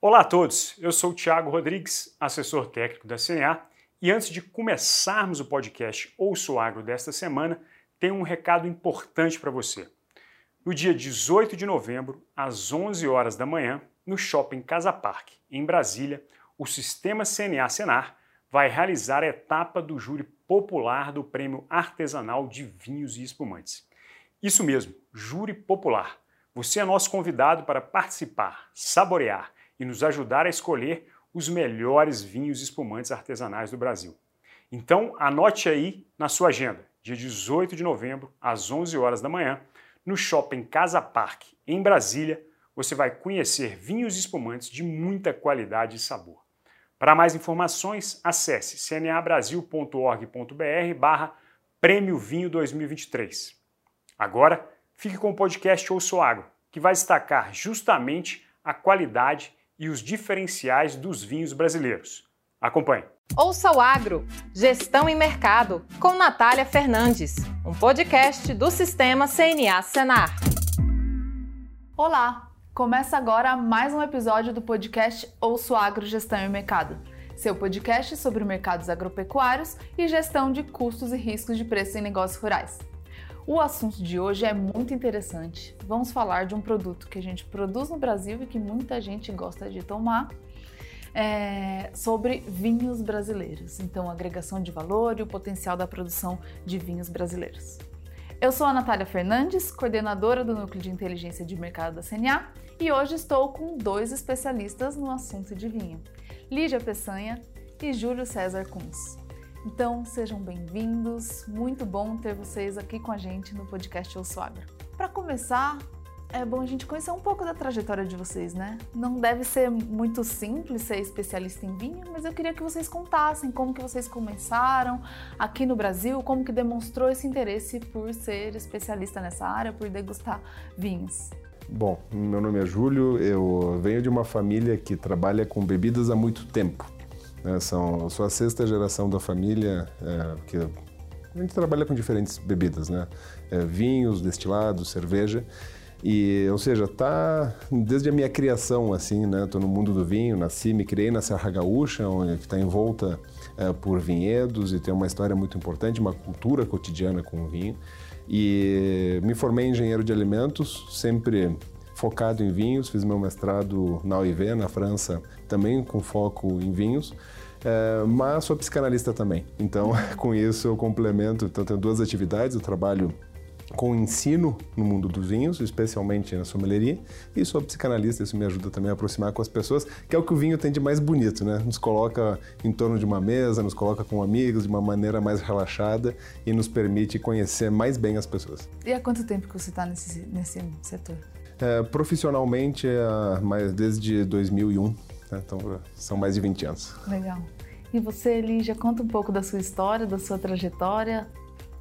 Olá a todos, eu sou o Thiago Rodrigues, assessor técnico da CNA, e antes de começarmos o podcast Ouço Agro desta semana, tenho um recado importante para você. No dia 18 de novembro, às 11 horas da manhã, no Shopping Casa Park, em Brasília, o Sistema CNA Senar vai realizar a etapa do júri popular do Prêmio Artesanal de Vinhos e Espumantes. Isso mesmo, júri popular. Você é nosso convidado para participar, saborear e nos ajudar a escolher os melhores vinhos espumantes artesanais do Brasil. Então, anote aí na sua agenda, dia 18 de novembro, às 11 horas da manhã, no Shopping Casa Park, em Brasília, você vai conhecer vinhos espumantes de muita qualidade e sabor. Para mais informações, acesse cnabrasil.org.br barra Prêmio Vinho 2023. Agora, fique com o podcast Ouço Agro, que vai destacar justamente a qualidade e os diferenciais dos vinhos brasileiros. Acompanhe. Ouça o Agro, Gestão em Mercado, com Natália Fernandes, um podcast do Sistema CNA Senar. Olá, começa agora mais um episódio do podcast Ouço Agro, Gestão em Mercado, seu podcast sobre mercados agropecuários e gestão de custos e riscos de preço em negócios rurais. O assunto de hoje é muito interessante. Vamos falar de um produto que a gente produz no Brasil e que muita gente gosta de tomar, é, sobre vinhos brasileiros. Então, agregação de valor e o potencial da produção de vinhos brasileiros. Eu sou a Natália Fernandes, coordenadora do Núcleo de Inteligência de Mercado da CNA, e hoje estou com dois especialistas no assunto de vinho, Lídia Peçanha e Júlio César Kunz. Então, sejam bem-vindos. Muito bom ter vocês aqui com a gente no podcast Eu Sou Agro. Para começar, é bom a gente conhecer um pouco da trajetória de vocês, né? Não deve ser muito simples ser especialista em vinho, mas eu queria que vocês contassem como que vocês começaram aqui no Brasil, como que demonstrou esse interesse por ser especialista nessa área, por degustar vinhos. Bom, meu nome é Júlio, eu venho de uma família que trabalha com bebidas há muito tempo. Né? São, sou a sexta geração da família é, que a gente trabalha com diferentes bebidas, né? É, vinhos, destilados, cerveja. E, ou seja, tá desde a minha criação, assim, né? Tô no mundo do vinho, nasci, me criei na Serra Gaúcha, onde está envolta é, por vinhedos e tem uma história muito importante, uma cultura cotidiana com o vinho. E me formei engenheiro de alimentos, sempre focado em vinhos, fiz meu mestrado na UIV, na França, também com foco em vinhos. É, mas sou psicanalista também. Então, com isso eu complemento. Então, tenho duas atividades. Eu trabalho com ensino no mundo dos vinhos, especialmente na sommelieria, e sou psicanalista, isso me ajuda também a aproximar com as pessoas, que é o que o vinho tem de mais bonito, né? Nos coloca em torno de uma mesa, nos coloca com amigos de uma maneira mais relaxada e nos permite conhecer mais bem as pessoas. E há quanto tempo que você está nesse, nesse setor? É, profissionalmente, é, mais desde 2001, né? então são mais de 20 anos. Legal. E você, Lígia, conta um pouco da sua história, da sua trajetória.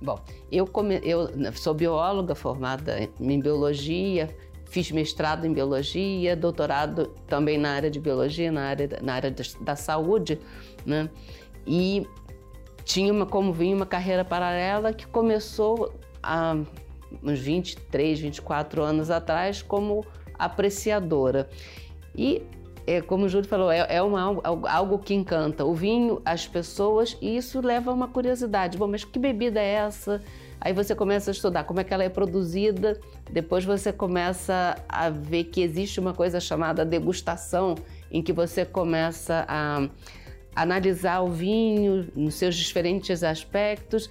Bom, eu, come... eu sou bióloga formada em biologia, fiz mestrado em biologia, doutorado também na área de biologia, na área, na área da saúde, né? E tinha uma, como vinha uma carreira paralela que começou a uns 23, 24 anos atrás como apreciadora. E, é, como o Júlio falou, é, é uma, algo que encanta o vinho, as pessoas, e isso leva a uma curiosidade. Bom, mas que bebida é essa? Aí você começa a estudar como é que ela é produzida, depois você começa a ver que existe uma coisa chamada degustação, em que você começa a analisar o vinho nos seus diferentes aspectos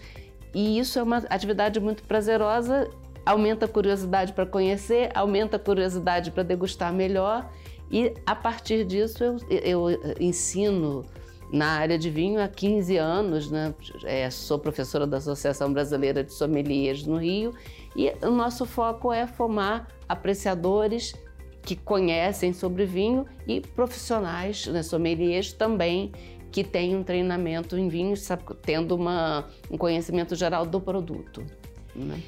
e isso é uma atividade muito prazerosa, aumenta a curiosidade para conhecer, aumenta a curiosidade para degustar melhor. E a partir disso eu, eu ensino na área de vinho há 15 anos, né? É, sou professora da Associação Brasileira de Sommeliers no Rio e o nosso foco é formar apreciadores que conhecem sobre vinho e profissionais, né, sommeliers também que tem um treinamento em vinhos, tendo uma, um conhecimento geral do produto. Né?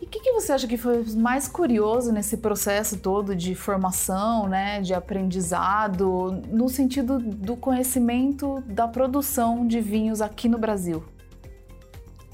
E o que, que, você acha que foi mais curioso nesse processo todo de formação, né, de aprendizado, no sentido do conhecimento da produção de vinhos aqui no Brasil?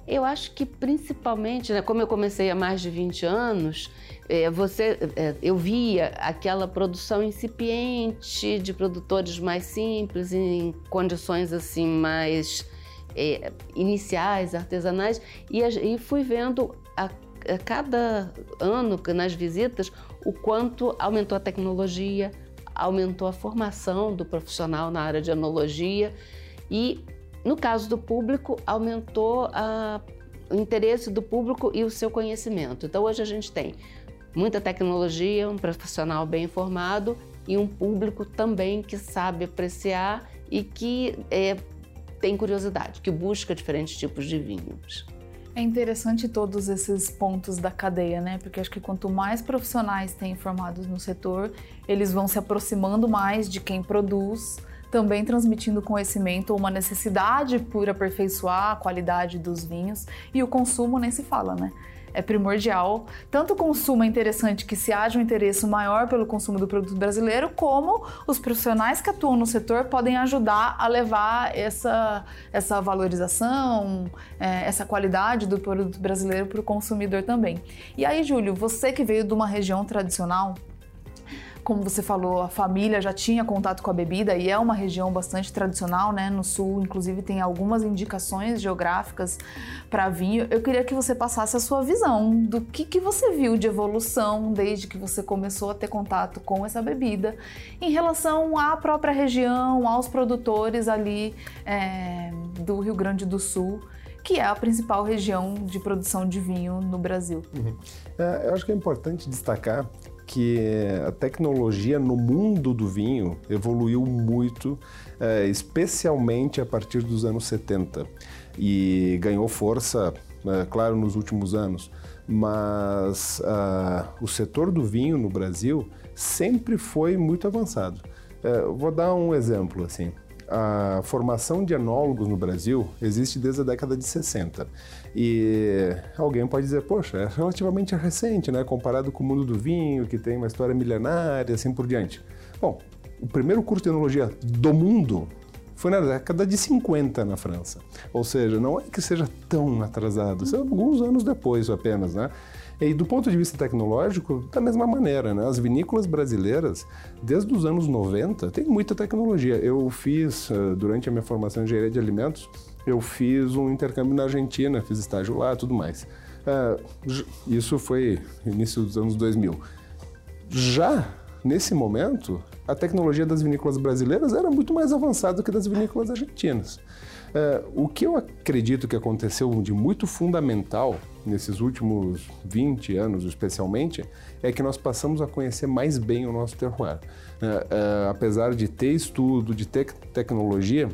Eu acho que principalmente, né, como eu comecei há mais de 20 anos, é, você, é, eu via aquela produção incipiente de produtores mais simples, em condições assim mais é, iniciais, artesanais, e, e fui vendo a, a cada ano nas visitas o quanto aumentou a tecnologia, aumentou a formação do profissional na área de enologia e, no caso do público, aumentou a, o interesse do público e o seu conhecimento. Então, hoje a gente tem muita tecnologia, um profissional bem informado e um público também que sabe apreciar e que é, tem curiosidade, que busca diferentes tipos de vinhos. É interessante todos esses pontos da cadeia, né? Porque acho que quanto mais profissionais tem formados no setor, eles vão se aproximando mais de quem produz, também transmitindo conhecimento ou uma necessidade por aperfeiçoar a qualidade dos vinhos e o consumo nem se fala, né? É primordial. Tanto o consumo é interessante que se haja um interesse maior pelo consumo do produto brasileiro, como os profissionais que atuam no setor podem ajudar a levar essa, essa valorização, é, essa qualidade do produto brasileiro para o consumidor também. E aí, Júlio, você que veio de uma região tradicional, como você falou, a família já tinha contato com a bebida e é uma região bastante tradicional, né? No sul, inclusive, tem algumas indicações geográficas para vinho. Eu queria que você passasse a sua visão do que, que você viu de evolução desde que você começou a ter contato com essa bebida em relação à própria região, aos produtores ali é, do Rio Grande do Sul que é a principal região de produção de vinho no Brasil. Uhum. É, eu acho que é importante destacar que a tecnologia no mundo do vinho evoluiu muito, é, especialmente a partir dos anos 70 e ganhou força, é, claro, nos últimos anos. Mas uh, o setor do vinho no Brasil sempre foi muito avançado. Uh, vou dar um exemplo assim a formação de enólogos no Brasil existe desde a década de 60. E alguém pode dizer, poxa, é relativamente recente, né? Comparado com o mundo do vinho, que tem uma história milenária, assim por diante. Bom, o primeiro curso de enologia do mundo foi na década de 50 na França. Ou seja, não é que seja tão atrasado, são alguns anos depois apenas, né? E do ponto de vista tecnológico, da mesma maneira, né? As vinícolas brasileiras, desde os anos 90, têm muita tecnologia. Eu fiz, eh, durante a minha formação em engenharia de alimentos, eu fiz um intercâmbio na Argentina, fiz estágio lá tudo mais. Eh, isso foi início dos anos 2000. Já nesse momento, a tecnologia das vinícolas brasileiras era muito mais avançada do que das vinícolas argentinas. Uh, o que eu acredito que aconteceu de muito fundamental nesses últimos 20 anos, especialmente, é que nós passamos a conhecer mais bem o nosso terroir. Uh, uh, apesar de ter estudo, de ter tecnologia,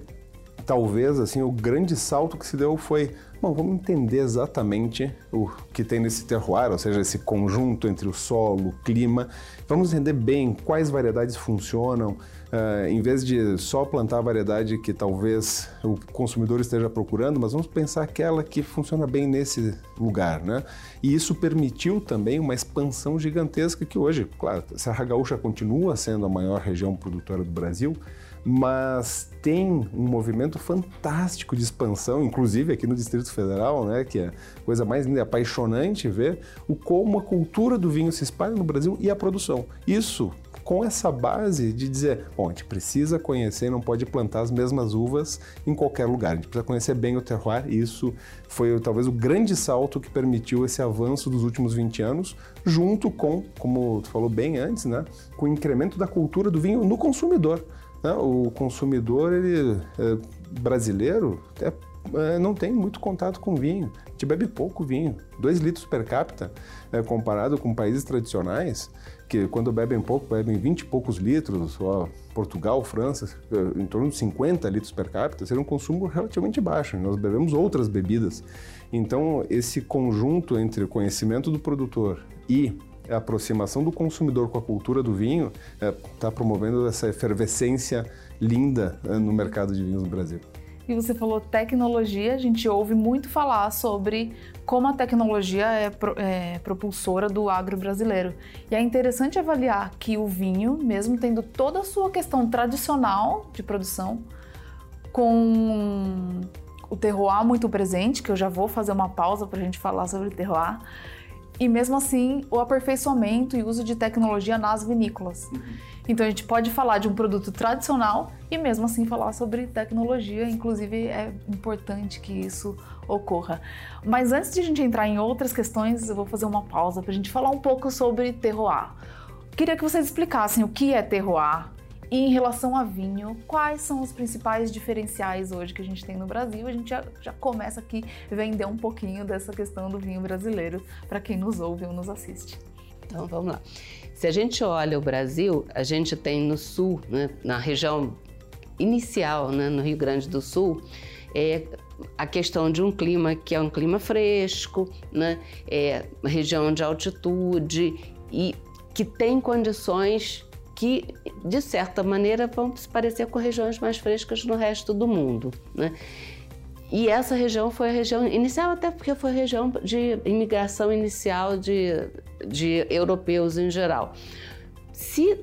talvez assim o grande salto que se deu foi, bom, vamos entender exatamente o que tem nesse terroir, ou seja, esse conjunto entre o solo, o clima. Vamos entender bem quais variedades funcionam, Uh, em vez de só plantar a variedade que talvez o consumidor esteja procurando, mas vamos pensar aquela que funciona bem nesse lugar, né? E isso permitiu também uma expansão gigantesca que hoje, claro, a Serra Gaúcha continua sendo a maior região produtora do Brasil, mas tem um movimento fantástico de expansão, inclusive aqui no Distrito Federal, né, que é coisa mais linda, apaixonante ver o como a cultura do vinho se espalha no Brasil e a produção. Isso com essa base de dizer, bom, a gente precisa conhecer, não pode plantar as mesmas uvas em qualquer lugar, a gente precisa conhecer bem o terroir, e isso foi talvez o grande salto que permitiu esse avanço dos últimos 20 anos, junto com, como tu falou bem antes, né, com o incremento da cultura do vinho no consumidor. Né? O consumidor ele, é, brasileiro é, não tem muito contato com vinho, a gente bebe pouco vinho, 2 litros per capita, é, comparado com países tradicionais, que quando bebem pouco, bebem 20 e poucos litros, ó, Portugal, França, em torno de 50 litros per capita, seria um consumo relativamente baixo. Nós bebemos outras bebidas. Então, esse conjunto entre o conhecimento do produtor e a aproximação do consumidor com a cultura do vinho está é, promovendo essa efervescência linda é, no mercado de vinhos no Brasil. E você falou tecnologia, a gente ouve muito falar sobre como a tecnologia é, pro, é, propulsora do agro brasileiro. E é interessante avaliar que o vinho, mesmo tendo toda a sua questão tradicional de produção, com o terroir muito presente, que eu já vou fazer uma pausa para a gente falar sobre terroir. E mesmo assim, o aperfeiçoamento e uso de tecnologia nas vinícolas. Uhum. Então a gente pode falar de um produto tradicional e mesmo assim falar sobre tecnologia, inclusive é importante que isso ocorra. Mas antes de a gente entrar em outras questões, eu vou fazer uma pausa para a gente falar um pouco sobre terroir. Queria que vocês explicassem o que é terroir, e em relação a vinho, quais são os principais diferenciais hoje que a gente tem no Brasil? A gente já, já começa aqui vender um pouquinho dessa questão do vinho brasileiro para quem nos ouve ou nos assiste. Então vamos lá. Se a gente olha o Brasil, a gente tem no sul, né, na região inicial, né, no Rio Grande do Sul, é a questão de um clima que é um clima fresco, né, é região de altitude e que tem condições que, de certa maneira, vão se parecer com regiões mais frescas no resto do mundo. Né? E essa região foi a região inicial, até porque foi a região de imigração inicial de, de europeus em geral. Se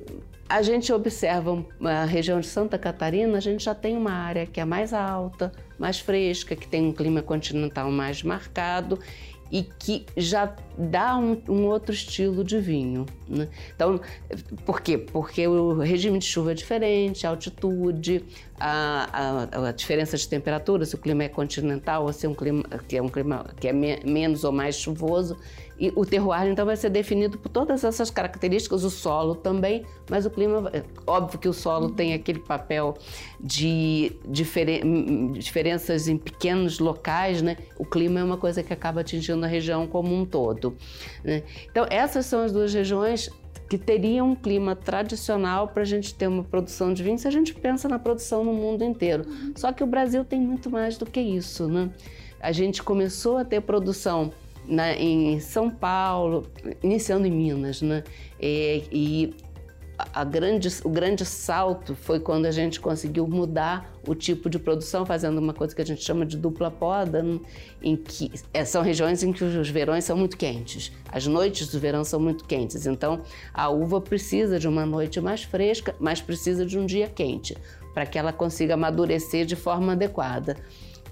a gente observa a região de Santa Catarina, a gente já tem uma área que é mais alta, mais fresca, que tem um clima continental mais marcado e que já dá um, um outro estilo de vinho. Né? Então, por quê? Porque o regime de chuva é diferente, a altitude, a, a, a, diferença de temperatura, se o clima é continental ou se é um clima que é um clima que é me, menos ou mais chuvoso, e o terroir, então, vai ser definido por todas essas características, o solo também, mas o clima, óbvio que o solo tem aquele papel de diferen, diferenças em pequenos locais, né? O clima é uma coisa que acaba atingindo a região como um todo. Né? Então, essas são as duas regiões que teriam um clima tradicional para a gente ter uma produção de vinho se a gente pensa na produção no mundo inteiro. Só que o Brasil tem muito mais do que isso, né? A gente começou a ter produção na, em São Paulo, iniciando em Minas, né? E, e a grande, o grande salto foi quando a gente conseguiu mudar o tipo de produção, fazendo uma coisa que a gente chama de dupla poda, né? em que é, são regiões em que os verões são muito quentes, as noites do verão são muito quentes. Então, a uva precisa de uma noite mais fresca, mas precisa de um dia quente, para que ela consiga amadurecer de forma adequada.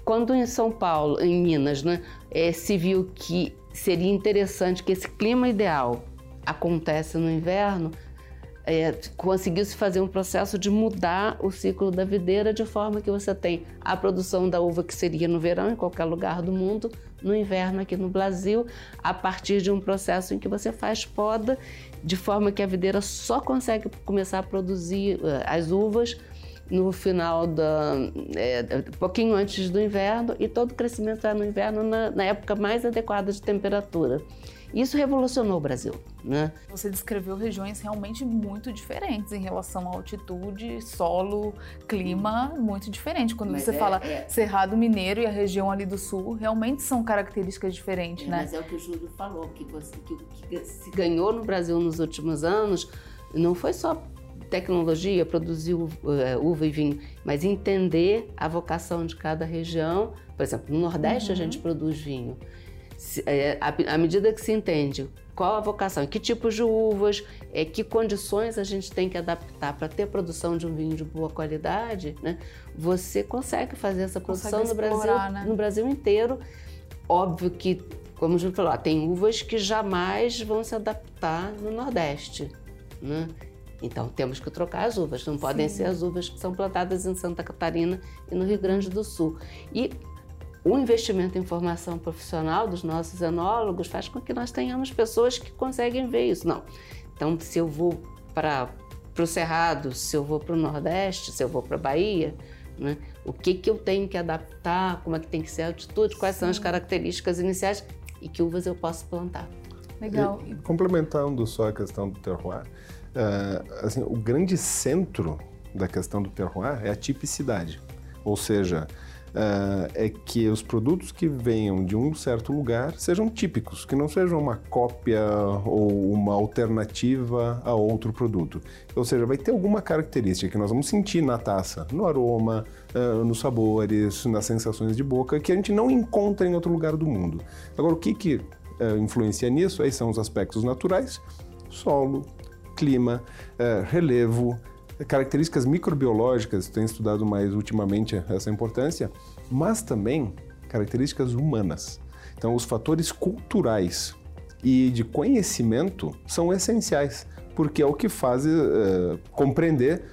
Quando em São Paulo, em Minas, né, é, se viu que seria interessante que esse clima ideal acontece no inverno, é, conseguiu-se fazer um processo de mudar o ciclo da videira de forma que você tem a produção da uva que seria no verão em qualquer lugar do mundo, no inverno aqui no Brasil, a partir de um processo em que você faz poda de forma que a videira só consegue começar a produzir uh, as uvas no final da é, um pouquinho antes do inverno e todo o crescimento é no inverno na, na época mais adequada de temperatura. Isso revolucionou o Brasil. Né? Você descreveu regiões realmente muito diferentes em relação à altitude, solo, clima, muito diferente. Quando mas você é, fala é... Cerrado Mineiro e a região ali do sul, realmente são características diferentes, é, né? Mas é o que o Júlio falou, que, você, que, que se ganhou no Brasil nos últimos anos não foi só tecnologia, produzir uh, uva e vinho, mas entender a vocação de cada região. Por exemplo, no Nordeste uhum. a gente produz vinho. É, à medida que se entende qual a vocação, que tipos de uvas, é, que condições a gente tem que adaptar para ter produção de um vinho de boa qualidade, né? você consegue fazer essa produção no Brasil, né? no Brasil inteiro. Óbvio que, como o Júlio falou, tem uvas que jamais vão se adaptar no Nordeste. Né? Então temos que trocar as uvas, não podem Sim. ser as uvas que são plantadas em Santa Catarina e no Rio Grande do Sul. E o investimento em formação profissional dos nossos enólogos faz com que nós tenhamos pessoas que conseguem ver isso. Não. Então, se eu vou para o Cerrado, se eu vou para o Nordeste, se eu vou para a Bahia, né? o que, que eu tenho que adaptar, como é que tem que ser a altitude, quais Sim. são as características iniciais e que uvas eu posso plantar. Legal. E, complementando só a questão do terroir, uh, assim, o grande centro da questão do terroir é a tipicidade. Ou seja, uh, é que os produtos que venham de um certo lugar sejam típicos, que não sejam uma cópia ou uma alternativa a outro produto. Ou seja, vai ter alguma característica que nós vamos sentir na taça, no aroma, uh, nos sabores, nas sensações de boca, que a gente não encontra em outro lugar do mundo. Agora, o que, que uh, influencia nisso? Aí são os aspectos naturais, solo, clima, relevo, características microbiológicas, tem estudado mais ultimamente essa importância, mas também características humanas. Então, os fatores culturais e de conhecimento são essenciais, porque é o que faz uh, compreender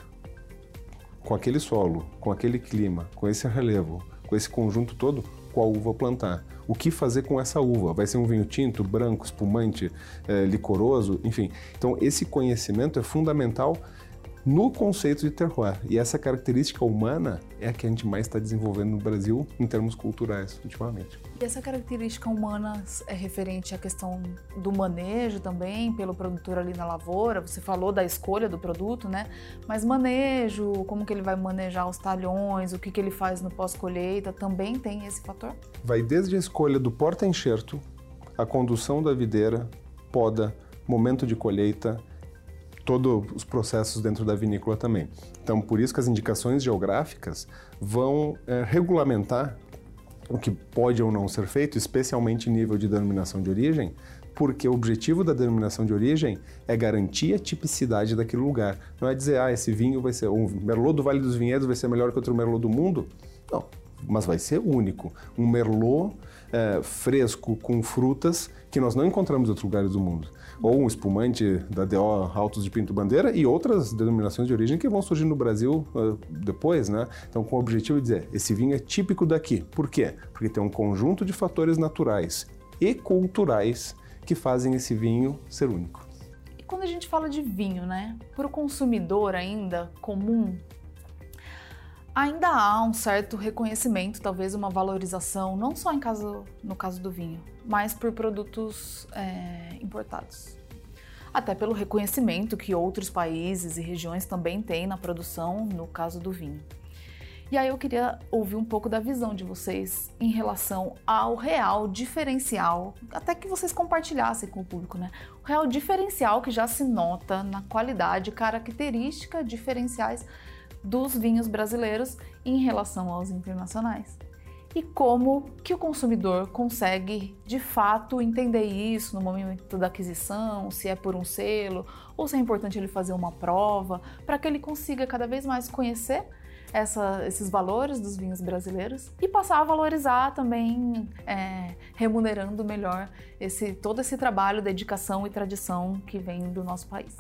com aquele solo, com aquele clima, com esse relevo, com esse conjunto todo, qual uva plantar. O que fazer com essa uva? Vai ser um vinho tinto, branco, espumante, é, licoroso, enfim. Então, esse conhecimento é fundamental no conceito de terroir. E essa característica humana é a que a gente mais está desenvolvendo no Brasil em termos culturais ultimamente. E essa característica humana é referente à questão do manejo também pelo produtor ali na lavoura. Você falou da escolha do produto, né? Mas manejo, como que ele vai manejar os talhões, o que, que ele faz no pós-colheita, também tem esse fator? Vai desde a escolha do porta-enxerto, a condução da videira, poda, momento de colheita, todos os processos dentro da vinícola também. Então, por isso que as indicações geográficas vão é, regulamentar o que pode ou não ser feito, especialmente em nível de denominação de origem, porque o objetivo da denominação de origem é garantir a tipicidade daquele lugar. Não é dizer, ah, esse vinho vai ser, um Merlot do Vale dos Vinhedos vai ser melhor que outro Merlot do mundo. Não, mas vai ser único. Um Merlot é, fresco com frutas que nós não encontramos em outros lugares do mundo ou um espumante da DO Altos de Pinto Bandeira e outras denominações de origem que vão surgir no Brasil uh, depois, né? Então, com o objetivo de dizer, esse vinho é típico daqui. Por quê? Porque tem um conjunto de fatores naturais e culturais que fazem esse vinho ser único. E quando a gente fala de vinho, né? Para o consumidor ainda comum, ainda há um certo reconhecimento, talvez uma valorização, não só em caso, no caso do vinho, mas por produtos é, importados. Até pelo reconhecimento que outros países e regiões também têm na produção, no caso do vinho. E aí eu queria ouvir um pouco da visão de vocês em relação ao real diferencial, até que vocês compartilhassem com o público, né? O real diferencial que já se nota na qualidade, característica diferenciais dos vinhos brasileiros em relação aos internacionais. E como que o consumidor consegue de fato entender isso no momento da aquisição, se é por um selo ou se é importante ele fazer uma prova, para que ele consiga cada vez mais conhecer essa, esses valores dos vinhos brasileiros e passar a valorizar também, é, remunerando melhor esse, todo esse trabalho, dedicação e tradição que vem do nosso país.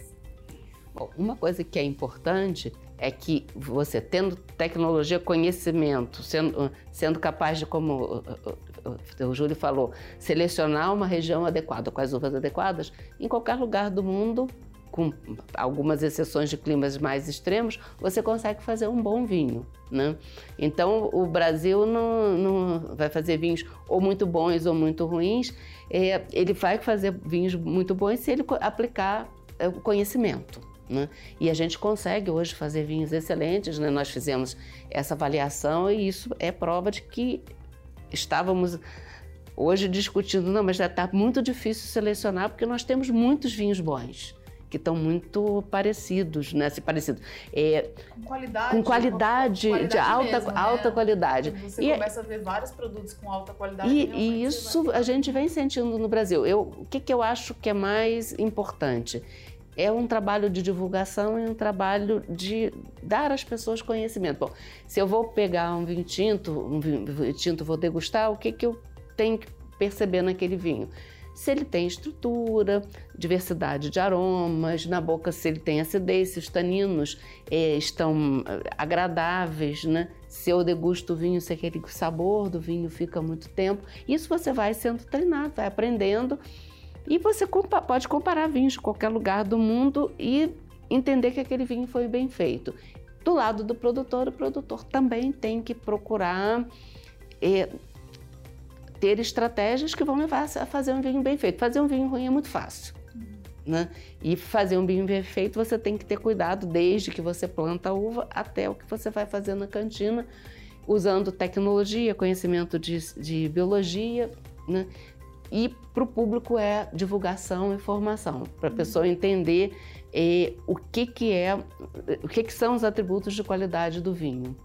Bom, uma coisa que é importante é que você tendo tecnologia, conhecimento, sendo, sendo capaz de, como o Júlio falou, selecionar uma região adequada com as uvas adequadas, em qualquer lugar do mundo, com algumas exceções de climas mais extremos, você consegue fazer um bom vinho. Né? Então, o Brasil não, não vai fazer vinhos ou muito bons ou muito ruins, é, ele vai fazer vinhos muito bons se ele aplicar é, o conhecimento. Né? E a gente consegue hoje fazer vinhos excelentes, né? nós fizemos essa avaliação e isso é prova de que estávamos hoje discutindo, não, mas já está muito difícil selecionar porque nós temos muitos vinhos bons que estão muito parecidos, né? Se parecido. É, com qualidade. Com qualidade, qualidade de alta, mesmo, né? alta qualidade. Você e, começa a ver vários produtos com alta qualidade. E, e isso a gente vem sentindo no Brasil. Eu, o que, que eu acho que é mais importante? É um trabalho de divulgação e um trabalho de dar às pessoas conhecimento. Bom, se eu vou pegar um vinho tinto, um vinho tinto vou degustar, o que, que eu tenho que perceber naquele vinho? Se ele tem estrutura, diversidade de aromas, na boca se ele tem acidez, se os taninos é, estão eh, agradáveis, né? Se eu degusto o vinho, se aquele sabor do vinho fica muito tempo. Isso você vai sendo treinado, vai aprendendo e você compa pode comparar vinhos de qualquer lugar do mundo e entender que aquele vinho foi bem feito. Do lado do produtor, o produtor também tem que procurar é, ter estratégias que vão levar a fazer um vinho bem feito. Fazer um vinho ruim é muito fácil. Né? E fazer um vinho bem feito você tem que ter cuidado desde que você planta a uva até o que você vai fazer na cantina, usando tecnologia, conhecimento de, de biologia, né? E para o público é divulgação e formação, para a pessoa entender eh, o que, que é, o que, que são os atributos de qualidade do vinho.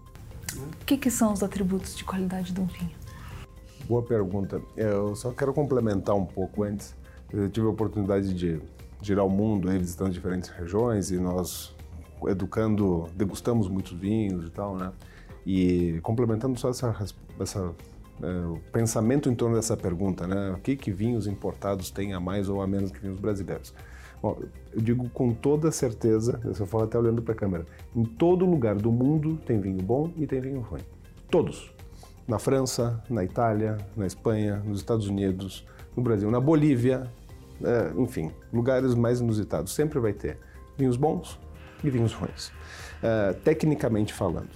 O que, que são os atributos de qualidade do vinho? Boa pergunta. Eu só quero complementar um pouco antes. Eu tive a oportunidade de girar o mundo, aí, visitando diferentes regiões, e nós educando, degustamos muitos vinhos e tal, né? E complementando só essa, essa o pensamento em torno dessa pergunta, né? O que que vinhos importados têm a mais ou a menos que vinhos brasileiros? Bom, eu digo com toda certeza, eu falo até olhando para a câmera, em todo lugar do mundo tem vinho bom e tem vinho ruim. Todos. Na França, na Itália, na Espanha, nos Estados Unidos, no Brasil, na Bolívia, é, enfim, lugares mais inusitados. Sempre vai ter vinhos bons e vinhos ruins, é, tecnicamente falando.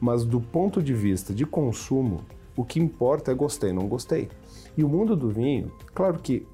Mas do ponto de vista de consumo, o que importa é gostei, não gostei. E o mundo do vinho, claro que,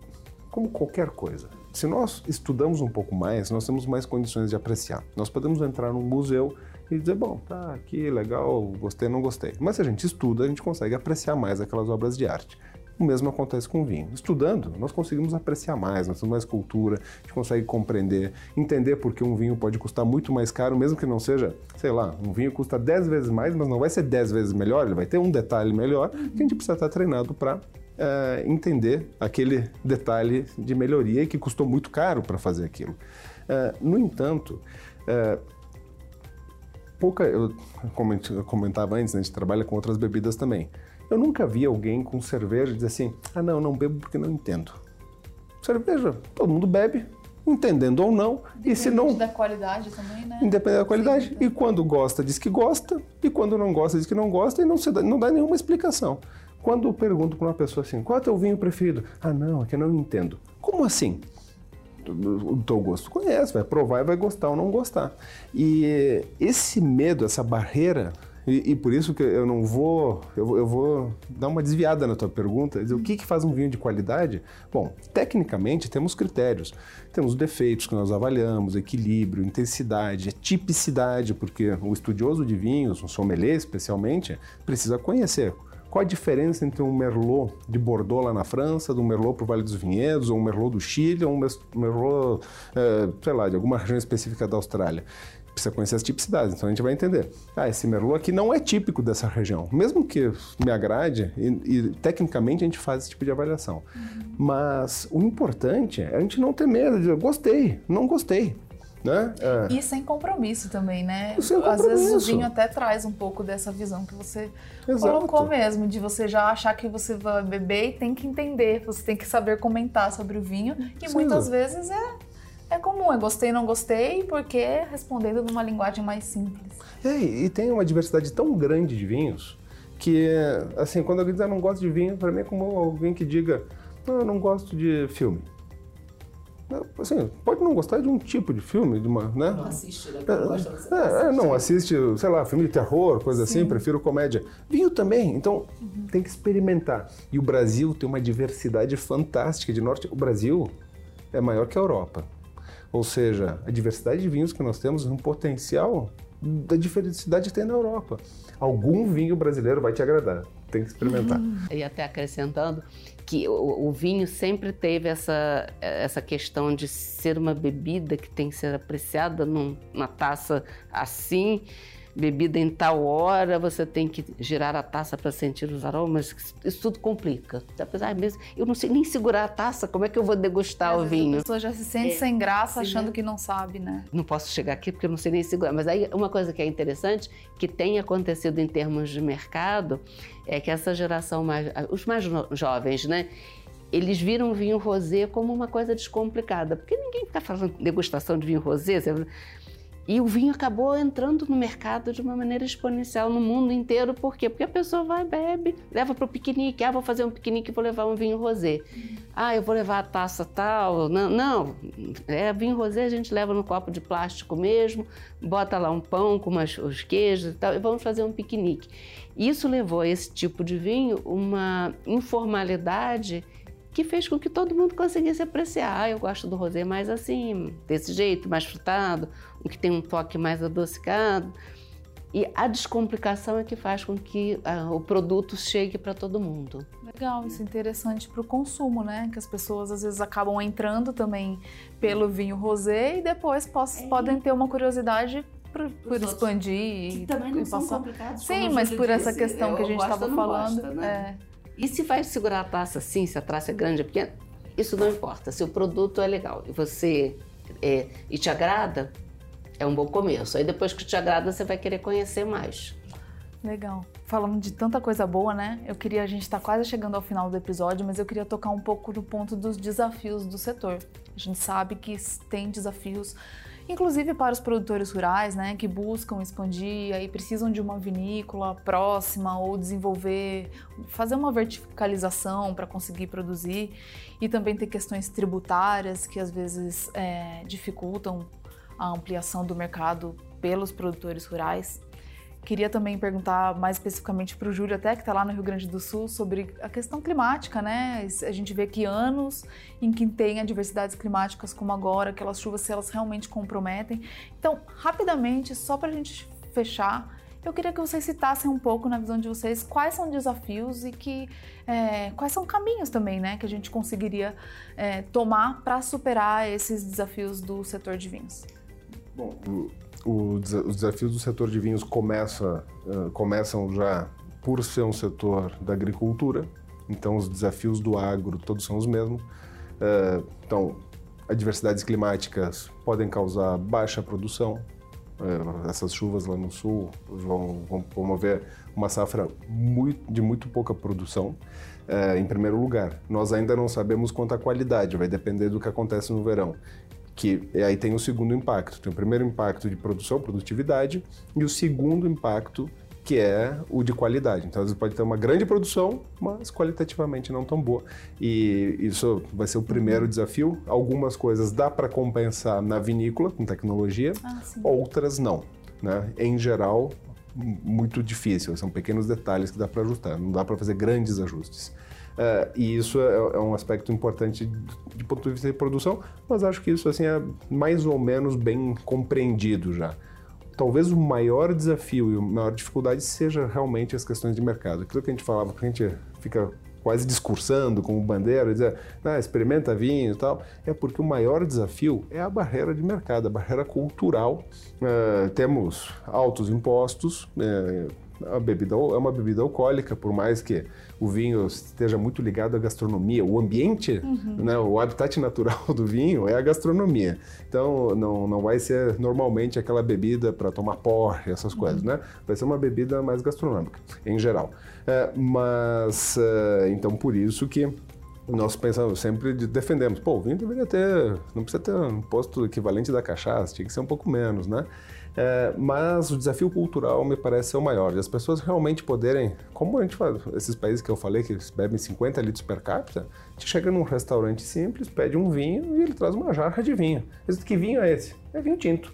como qualquer coisa, se nós estudamos um pouco mais, nós temos mais condições de apreciar. Nós podemos entrar num museu e dizer, bom, tá aqui, legal, gostei, não gostei. Mas se a gente estuda, a gente consegue apreciar mais aquelas obras de arte. O mesmo acontece com o vinho. Estudando, nós conseguimos apreciar mais, nós temos mais cultura, a gente consegue compreender, entender por que um vinho pode custar muito mais caro, mesmo que não seja, sei lá, um vinho custa 10 vezes mais, mas não vai ser 10 vezes melhor, ele vai ter um detalhe melhor, que a gente precisa estar treinado para é, entender aquele detalhe de melhoria que custou muito caro para fazer aquilo. É, no entanto, é, pouca, eu comentava antes, né, a gente trabalha com outras bebidas também. Eu nunca vi alguém com cerveja dizer assim: ah, não, não bebo porque não entendo. Cerveja, todo mundo bebe, entendendo ou não. E se não. da qualidade também, né? Independente da qualidade. Sim, e quando gosta, diz que gosta, e quando não gosta, diz que não gosta, e não, se dá, não dá nenhuma explicação. Quando eu pergunto para uma pessoa assim, qual é o teu vinho preferido? Ah, não, é que eu não entendo. Como assim? O teu gosto conhece, vai provar e vai gostar ou não gostar. E esse medo, essa barreira, e, e, por isso que eu não vou, eu, eu, vou dar uma desviada na tua pergunta, dizer, o que, que faz um vinho de qualidade? Bom, tecnicamente temos critérios, temos defeitos que nós avaliamos, equilíbrio, intensidade, tipicidade, porque o estudioso de vinhos, um sommelier especialmente, precisa conhecer qual a diferença entre um Merlot de Bordeaux lá na França, de um Merlot para o Vale dos Vinhedos, ou um Merlot do Chile, ou um Merlot, é, sei lá, de alguma região específica da Austrália? Precisa conhecer as tipicidades, então a gente vai entender. Ah, esse Merlot aqui não é típico dessa região. Mesmo que me agrade, e, e tecnicamente a gente faz esse tipo de avaliação. Uhum. Mas o importante é a gente não ter medo de dizer, gostei, não gostei. Né? É. E sem compromisso também, né? Sem Às vezes o vinho até traz um pouco dessa visão que você Exato. colocou mesmo, de você já achar que você vai beber e tem que entender, você tem que saber comentar sobre o vinho. E Sim. muitas vezes é, é comum, é gostei, não gostei, porque respondendo numa linguagem mais simples. É, e tem uma diversidade tão grande de vinhos que, assim, quando alguém diz, ah, não gosto de vinho, para mim é como alguém que diga, não, eu não gosto de filme. Assim, pode não gostar de um tipo de filme, de uma, né? Não assiste, né? Não, é, é, não assiste, sei lá, filme de terror, coisa assim, Sim. assim, prefiro comédia. Vinho também, então uhum. tem que experimentar. E o Brasil tem uma diversidade fantástica de norte. O Brasil é maior que a Europa. Ou seja, a diversidade de vinhos que nós temos é um potencial da diversidade que tem na Europa. Algum vinho brasileiro vai te agradar. Tem que experimentar. E até acrescentando, que o, o, vinho sempre teve essa, essa questão de ser uma bebida que tem que ser apreciada numa taça assim bebida em tal hora, você tem que girar a taça para sentir os aromas, isso tudo complica. Apesar mesmo, eu não sei nem segurar a taça, como é que eu vou degustar o vinho? A pessoa já se sente é, sem graça, achando que não sabe, né? Não posso chegar aqui porque eu não sei nem segurar. Mas aí uma coisa que é interessante, que tem acontecido em termos de mercado, é que essa geração mais, os mais jovens, né? eles viram o vinho rosé como uma coisa descomplicada, porque ninguém fica fazendo degustação de vinho rosé. E o vinho acabou entrando no mercado de uma maneira exponencial no mundo inteiro. Por quê? Porque a pessoa vai, bebe, leva para o piquenique. Ah, vou fazer um piquenique e vou levar um vinho rosé. Ah, eu vou levar a taça tal. Não, não. É, vinho rosé a gente leva no copo de plástico mesmo, bota lá um pão com umas, os queijos e tal, e vamos fazer um piquenique. Isso levou a esse tipo de vinho uma informalidade que fez com que todo mundo conseguisse apreciar. Ah, eu gosto do rosé mais assim, desse jeito, mais frutado, o que tem um toque mais adocicado. E a descomplicação é que faz com que ah, o produto chegue para todo mundo. Legal, isso é interessante para o consumo, né? Que as pessoas às vezes acabam entrando também pelo vinho rosé e depois é. podem ter uma curiosidade por, por expandir que também não são complicados. Sim, mas por essa questão que a gente estava falando. Gosta, né? é. E se vai segurar a taça assim, se a taça é grande ou pequena, isso não importa. Se o produto é legal e você é, e te agrada, é um bom começo. Aí depois que te agrada, você vai querer conhecer mais. Legal. Falando de tanta coisa boa, né? Eu queria, a gente está quase chegando ao final do episódio, mas eu queria tocar um pouco no ponto dos desafios do setor. A gente sabe que tem desafios, inclusive para os produtores rurais, né? Que buscam expandir, aí precisam de uma vinícola próxima ou desenvolver, fazer uma verticalização para conseguir produzir. E também tem questões tributárias que às vezes é, dificultam a ampliação do mercado pelos produtores rurais. Queria também perguntar mais especificamente para o Júlio, até que está lá no Rio Grande do Sul, sobre a questão climática, né? A gente vê que anos em que tem adversidades climáticas como agora, aquelas chuvas, se elas realmente comprometem. Então, rapidamente, só para a gente fechar, eu queria que vocês citassem um pouco, na visão de vocês, quais são desafios e que, é, quais são caminhos também, né, que a gente conseguiria é, tomar para superar esses desafios do setor de vinhos. Bom, os desafios do setor de vinhos começa, uh, começam já por ser um setor da agricultura, então os desafios do agro todos são os mesmos. Uh, então, adversidades climáticas podem causar baixa produção. Uh, essas chuvas lá no sul vão, vão promover uma safra muito, de muito pouca produção. em primeiro lugar, nós ainda não sabemos quanto à qualidade, vai depender do que acontece no verão que aí tem o segundo impacto. Tem o primeiro impacto de produção, produtividade, e o segundo impacto que é o de qualidade. Então, às vezes pode ter uma grande produção, mas qualitativamente não tão boa. E isso vai ser o primeiro desafio. Algumas coisas dá para compensar na vinícola, com tecnologia, ah, outras não. Né? Em geral, muito difícil. São pequenos detalhes que dá para ajustar, não dá para fazer grandes ajustes. Uh, e isso é, é, um aspecto importante de, de ponto de vista de produção, mas acho que isso assim é mais ou menos bem compreendido já. Talvez o maior desafio e a maior dificuldade seja realmente as questões de mercado. Aquilo que a gente falava, que a gente fica quase discursando como bandeira, dizer, ah, experimenta vinho e tal, é porque o maior desafio é a barreira de mercado, a barreira cultural. Uh, temos altos impostos, uh, a bebida é uma bebida alcoólica, por mais que o vinho esteja muito ligado à gastronomia. O ambiente, uhum. né, o habitat natural do vinho é a gastronomia. Então, não, não vai ser normalmente aquela bebida para tomar porre, essas uhum. coisas, né? Vai ser uma bebida mais gastronômica, em geral. É, mas, é, então, por isso que nós pensamos, sempre defendemos, pô, o vinho deveria ter, não precisa ter um imposto equivalente da cachaça, tinha que ser um pouco menos, né? É, mas o desafio cultural me parece ser o maior, de as pessoas realmente poderem, como a gente faz, esses países que eu falei que bebem 50 litros per capita, a gente chega num restaurante simples, pede um vinho e ele traz uma jarra de vinho. Diz, que vinho é esse? É vinho tinto.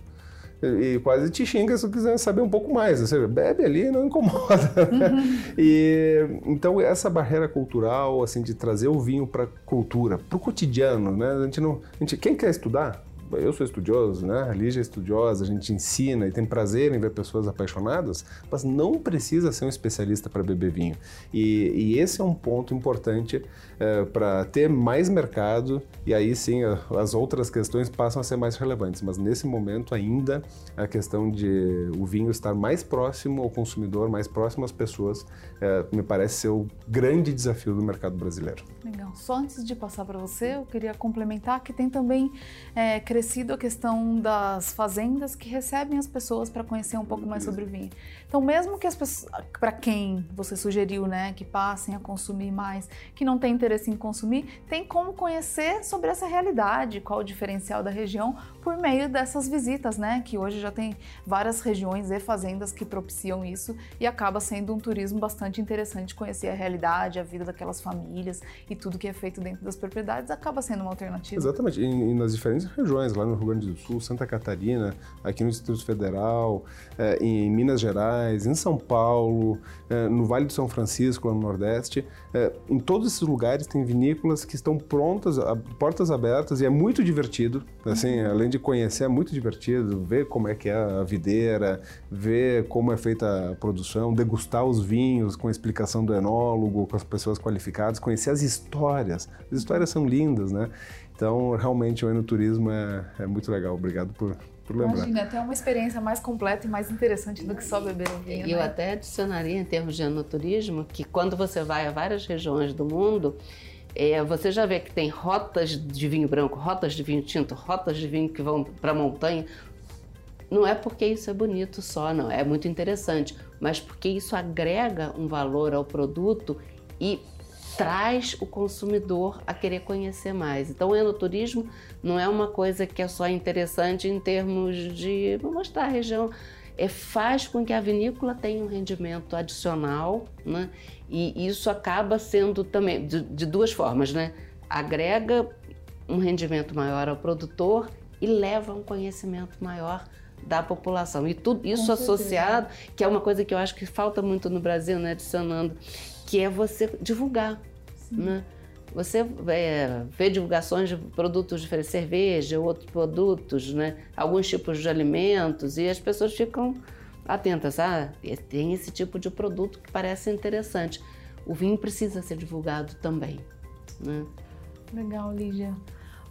E, quase te xinga se quiser saber um pouco mais. Você bebe ali e não incomoda. Né? Uhum. E, então, essa barreira cultural, assim, de trazer o vinho para a cultura, para o cotidiano, né? A gente não, a gente, quem quer estudar, eu sou estudioso, né? A Lígia é estudiosa, a gente ensina e tem prazer em ver pessoas apaixonadas, mas não precisa ser um especialista para beber vinho. E, e, esse é um ponto importante é, para ter mais mercado e aí sim as outras questões passam a ser mais relevantes. Mas nesse momento ainda a questão de o vinho estar mais próximo ao consumidor, mais próximo às pessoas, é, me parece ser o grande desafio do mercado brasileiro. Legal. Só antes de passar para você, eu queria complementar que tem também é, crescido a questão das fazendas que recebem as pessoas para conhecer um pouco mais sobre o vinho. Então, mesmo que as pessoas, para quem você sugeriu, né, que passem a consumir mais, que não tem interesse em consumir, tem como conhecer sobre essa realidade, qual o diferencial da região por meio dessas visitas, né, que hoje já tem várias regiões e fazendas que propiciam isso e acaba sendo um turismo bastante interessante conhecer a realidade, a vida daquelas famílias e tudo que é feito dentro das propriedades acaba sendo uma alternativa. Exatamente, e, nas diferentes regiões lá no Rio Grande do Sul, Santa Catarina, aqui no Distrito Federal, é, em Minas Gerais, em São Paulo, é, no Vale do São Francisco, lá no Nordeste. É, em todos esses lugares tem vinícolas que estão prontas, portas abertas, e é muito divertido. Assim, uhum. além de conhecer, é muito divertido ver como é que é a videira, ver como é feita a produção, degustar os vinhos com a explicação do enólogo, com as pessoas qualificadas, conhecer as histórias. As histórias são lindas, né? Então, realmente, o enoturismo é, é muito legal. Obrigado por, por lembrar. Imagina, até uma experiência mais completa e mais interessante do que só beber o vinho. Eu né? até adicionaria, em termos de enoturismo, que quando você vai a várias regiões do mundo, é, você já vê que tem rotas de vinho branco, rotas de vinho tinto, rotas de vinho que vão para a montanha. não é porque isso é bonito só, não, é muito interessante, mas porque isso agrega um valor ao produto e traz o consumidor a querer conhecer mais. Então, o enoturismo não é uma coisa que é só interessante em termos de mostrar a região, é, faz com que a vinícola tenha um rendimento adicional, né? E isso acaba sendo também de, de duas formas, né? Agrega um rendimento maior ao produtor e leva um conhecimento maior da população. E tudo isso associado, que é uma coisa que eu acho que falta muito no Brasil, né, adicionando, que é você divulgar, né? Você é, vê divulgações de produtos de cerveja, outros produtos, né? alguns tipos de alimentos, e as pessoas ficam atentas. Ah, tem esse tipo de produto que parece interessante. O vinho precisa ser divulgado também. Né? Legal, Lígia.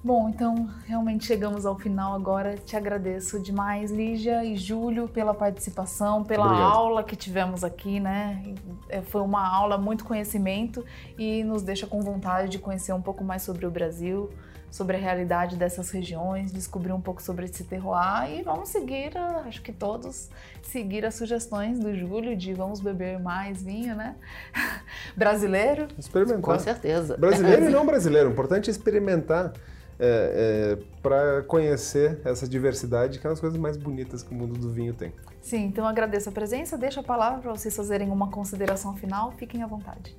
Bom, então realmente chegamos ao final agora. Te agradeço demais, Lígia e Júlio, pela participação, pela Obrigado. aula que tivemos aqui, né? É, foi uma aula, muito conhecimento e nos deixa com vontade de conhecer um pouco mais sobre o Brasil, sobre a realidade dessas regiões, descobrir um pouco sobre esse terroir e vamos seguir, acho que todos, seguir as sugestões do Júlio de vamos beber mais vinho, né? brasileiro. Experimentar. Com certeza. Brasileiro e não brasileiro, o importante é experimentar é, é, para conhecer essa diversidade, que é uma das coisas mais bonitas que o mundo do vinho tem. Sim, então agradeço a presença, deixo a palavra para vocês fazerem uma consideração final, fiquem à vontade.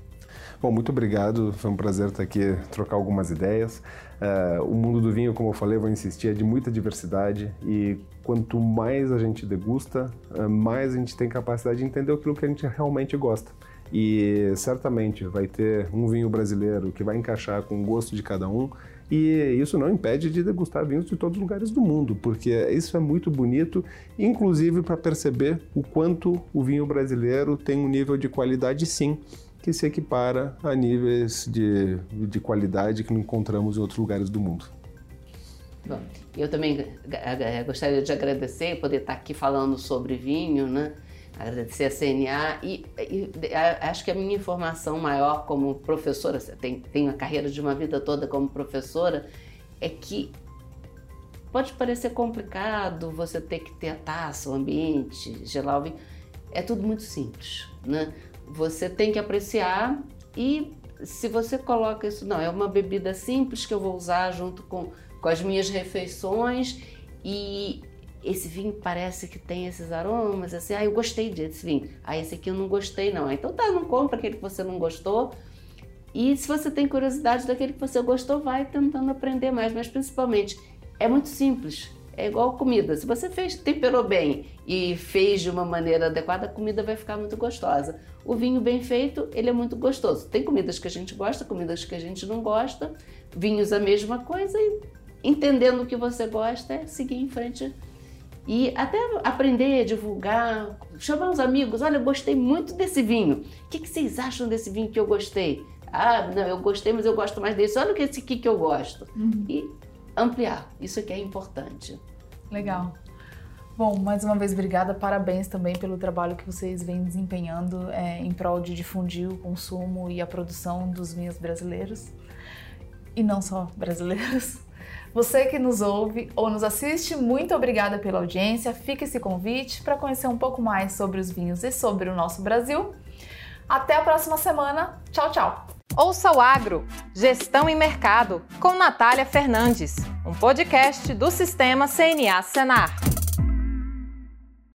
Bom, muito obrigado, foi um prazer estar aqui, trocar algumas ideias. Uh, o mundo do vinho, como eu falei, vou insistir, é de muita diversidade e quanto mais a gente degusta, uh, mais a gente tem capacidade de entender aquilo que a gente realmente gosta. E certamente vai ter um vinho brasileiro que vai encaixar com o gosto de cada um e isso não impede de degustar vinhos de todos os lugares do mundo, porque isso é muito bonito, inclusive para perceber o quanto o vinho brasileiro tem um nível de qualidade, sim, que se equipara a níveis de, de qualidade que não encontramos em outros lugares do mundo. Bom, eu também gostaria de agradecer poder estar aqui falando sobre vinho, né? Agradecer a CNA e, e, acho que a minha informação maior como professora, tenho, tenho a carreira de uma vida toda como professora, é que pode parecer complicado você ter que ter a taça, o ambiente, gelar o vinho. É tudo muito simples, né? Você tem que apreciar e se você coloca isso, não, é uma bebida simples que eu vou usar junto com, com as minhas refeições e esse vinho parece que tem esses aromas, assim, ah, eu gostei desse vinho. Ah, esse aqui eu não gostei não. Então tá, não compra aquele que você não gostou. E se você tem curiosidade daquele que você gostou, vai tentando aprender mais, mas principalmente é muito simples. É igual comida. Se você fez, temperou bem e fez de uma maneira adequada, a comida vai ficar muito gostosa. O vinho bem feito, ele é muito gostoso. Tem comidas que a gente gosta, comidas que a gente não gosta. Vinhos a mesma coisa e entendendo o que você gosta, é seguir em frente e até aprender, divulgar, chamar os amigos. Olha, eu gostei muito desse vinho. O que, que, vocês acham desse vinho que eu gostei? Ah, não, eu gostei, mas eu gosto mais desse. Olha esse aqui que eu gosto. Uhum. E ampliar. Isso é que é importante. Legal. Bom, mais uma vez, obrigada. Parabéns também pelo trabalho que vocês vêm desempenhando é, em prol de difundir o consumo e a produção dos vinhos brasileiros. E não só brasileiros. Você que nos ouve ou nos assiste, muito obrigada pela audiência. Fica esse convite para conhecer um pouco mais sobre os vinhos e sobre o nosso Brasil. Até a próxima semana. Tchau, tchau. Ouça o Agro, Gestão em Mercado, com Natália Fernandes, um podcast do Sistema CNA Senar.